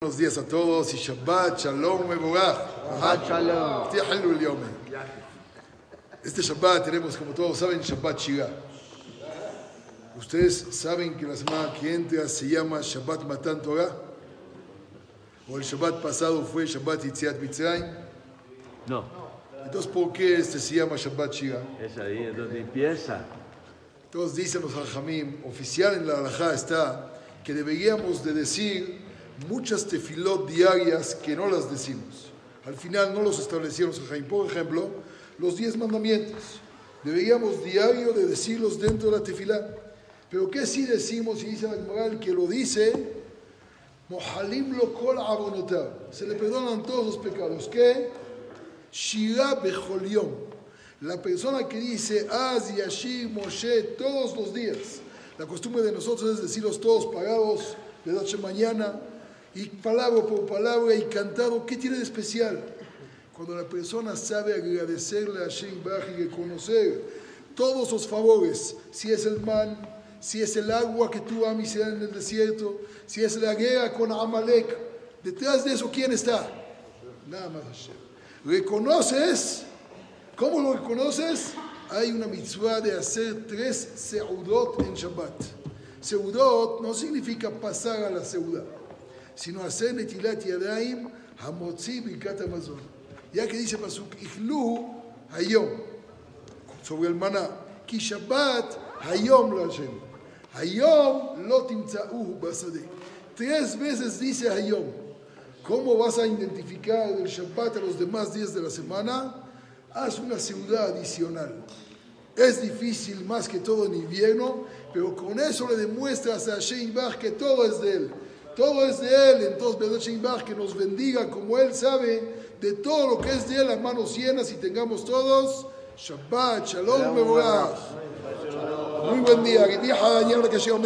Buenos días a todos y Shabbat, Shalom. Shabbat Shalom. Este Shabbat tenemos, como todos saben, Shabbat Shigah. Ustedes saben que la semana que entra se llama Shabbat Matan Torah. O el Shabbat pasado fue Shabbat Yitziat Mitzrayim. No, Entonces, ¿por qué este se llama Shabbat Shigah? es ahí es donde empieza. Todos dicen los hajamim, oficial en la halajá está que deberíamos de decir muchas tefilot diarias que no las decimos. Al final no los establecieron. Por ejemplo, los diez mandamientos. Deberíamos diario de decirlos dentro de la tefilá. Pero ¿qué sí decimos? Y dice el que lo dice, mohalim lo kol. Se le perdonan todos los pecados. ¿Qué? Shira bechol yom. La persona que dice Az, Yashir, Moshe todos los días. La costumbre de nosotros es decirlos todos pagados de noche mañana y palabra por palabra y cantado. ¿Qué tiene de especial? Cuando la persona sabe agradecerle a Hashem y reconocer todos los favores, si es el man, si es el agua que tú amas en el desierto, si es la guerra con Amalek, detrás de eso, ¿quién está? Nada más Hashem. Reconoces ¿Cómo lo reconoces? Hay una mitzvah de hacer tres seudot en Shabbat. Seudot no significa pasar a la seuda, sino hacer netilat yadayim hamotzi birkat amazon. Ya que dice pasuk ichlu hayom sobre el maná. Ki Shabbat hayom lo Hashem. Hayom lo timtzauhu basadeh. Tres veces dice hayom. ¿Cómo vas a identificar el Shabbat a los demás días de la semana? haz una ciudad adicional. Es difícil más que todo en invierno, pero con eso le demuestras a Bach que todo es de él. Todo es de él. Entonces, Bach que nos bendiga como él sabe de todo lo que es de él a manos llenas y tengamos todos Shabbat, Shalom, Mevorach. Muy buen día.